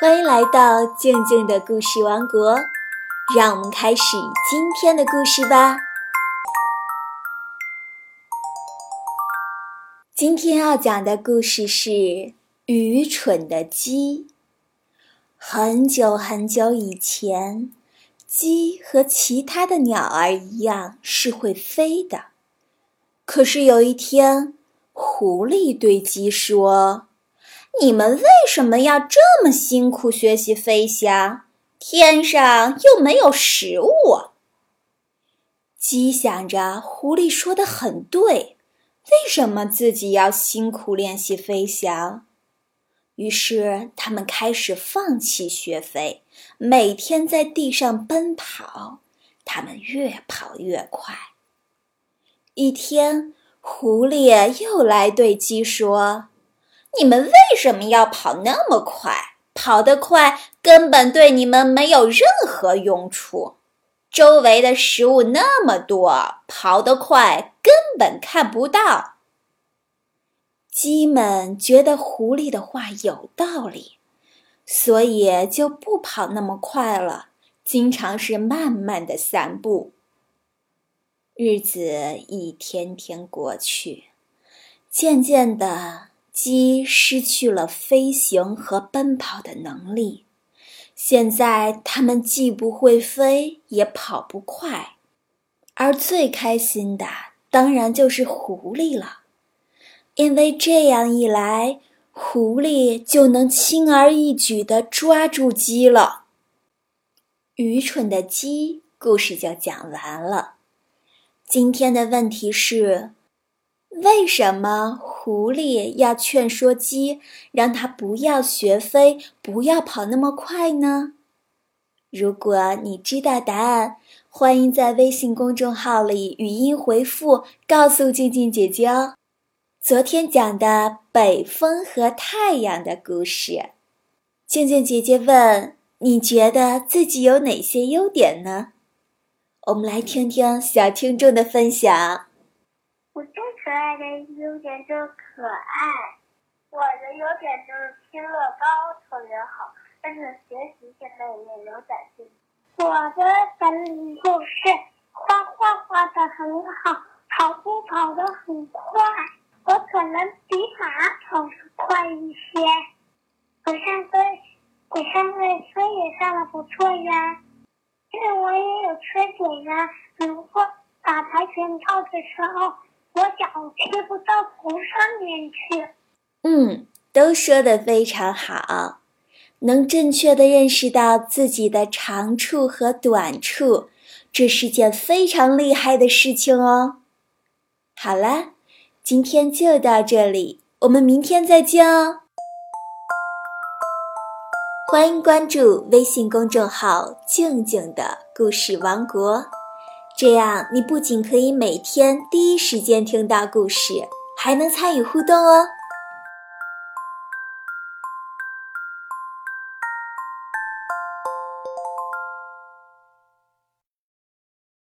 欢迎来到静静的故事王国，让我们开始今天的故事吧。今天要讲的故事是《愚蠢的鸡》。很久很久以前，鸡和其他的鸟儿一样是会飞的。可是有一天，狐狸对鸡说。你们为什么要这么辛苦学习飞翔？天上又没有食物。鸡想着，狐狸说的很对，为什么自己要辛苦练习飞翔？于是，他们开始放弃学飞，每天在地上奔跑。他们越跑越快。一天，狐狸又来对鸡说。你们为什么要跑那么快？跑得快根本对你们没有任何用处。周围的食物那么多，跑得快根本看不到。鸡们觉得狐狸的话有道理，所以就不跑那么快了，经常是慢慢的散步。日子一天天过去，渐渐的。鸡失去了飞行和奔跑的能力，现在它们既不会飞，也跑不快。而最开心的当然就是狐狸了，因为这样一来，狐狸就能轻而易举地抓住鸡了。愚蠢的鸡故事就讲完了。今天的问题是。为什么狐狸要劝说鸡，让它不要学飞，不要跑那么快呢？如果你知道答案，欢迎在微信公众号里语音回复，告诉静静姐姐哦。昨天讲的北风和太阳的故事，静静姐姐问：你觉得自己有哪些优点呢？我们来听听小听众的分享。可爱的优点就是可爱，我的优点就是拼乐高特别好，但是学习现在也有点进步。我的本领就是画画画的很好，跑步跑得很快，我可能比马跑得快一些。我上课，我上课课也上的不错呀，但是我也有缺点呀，比如说打跆拳道的时候。我脚贴不到头上面去。嗯，都说的非常好，能正确的认识到自己的长处和短处，这是件非常厉害的事情哦。好啦，今天就到这里，我们明天再见哦。欢迎关注微信公众号“静静的故事王国”。这样，你不仅可以每天第一时间听到故事，还能参与互动哦。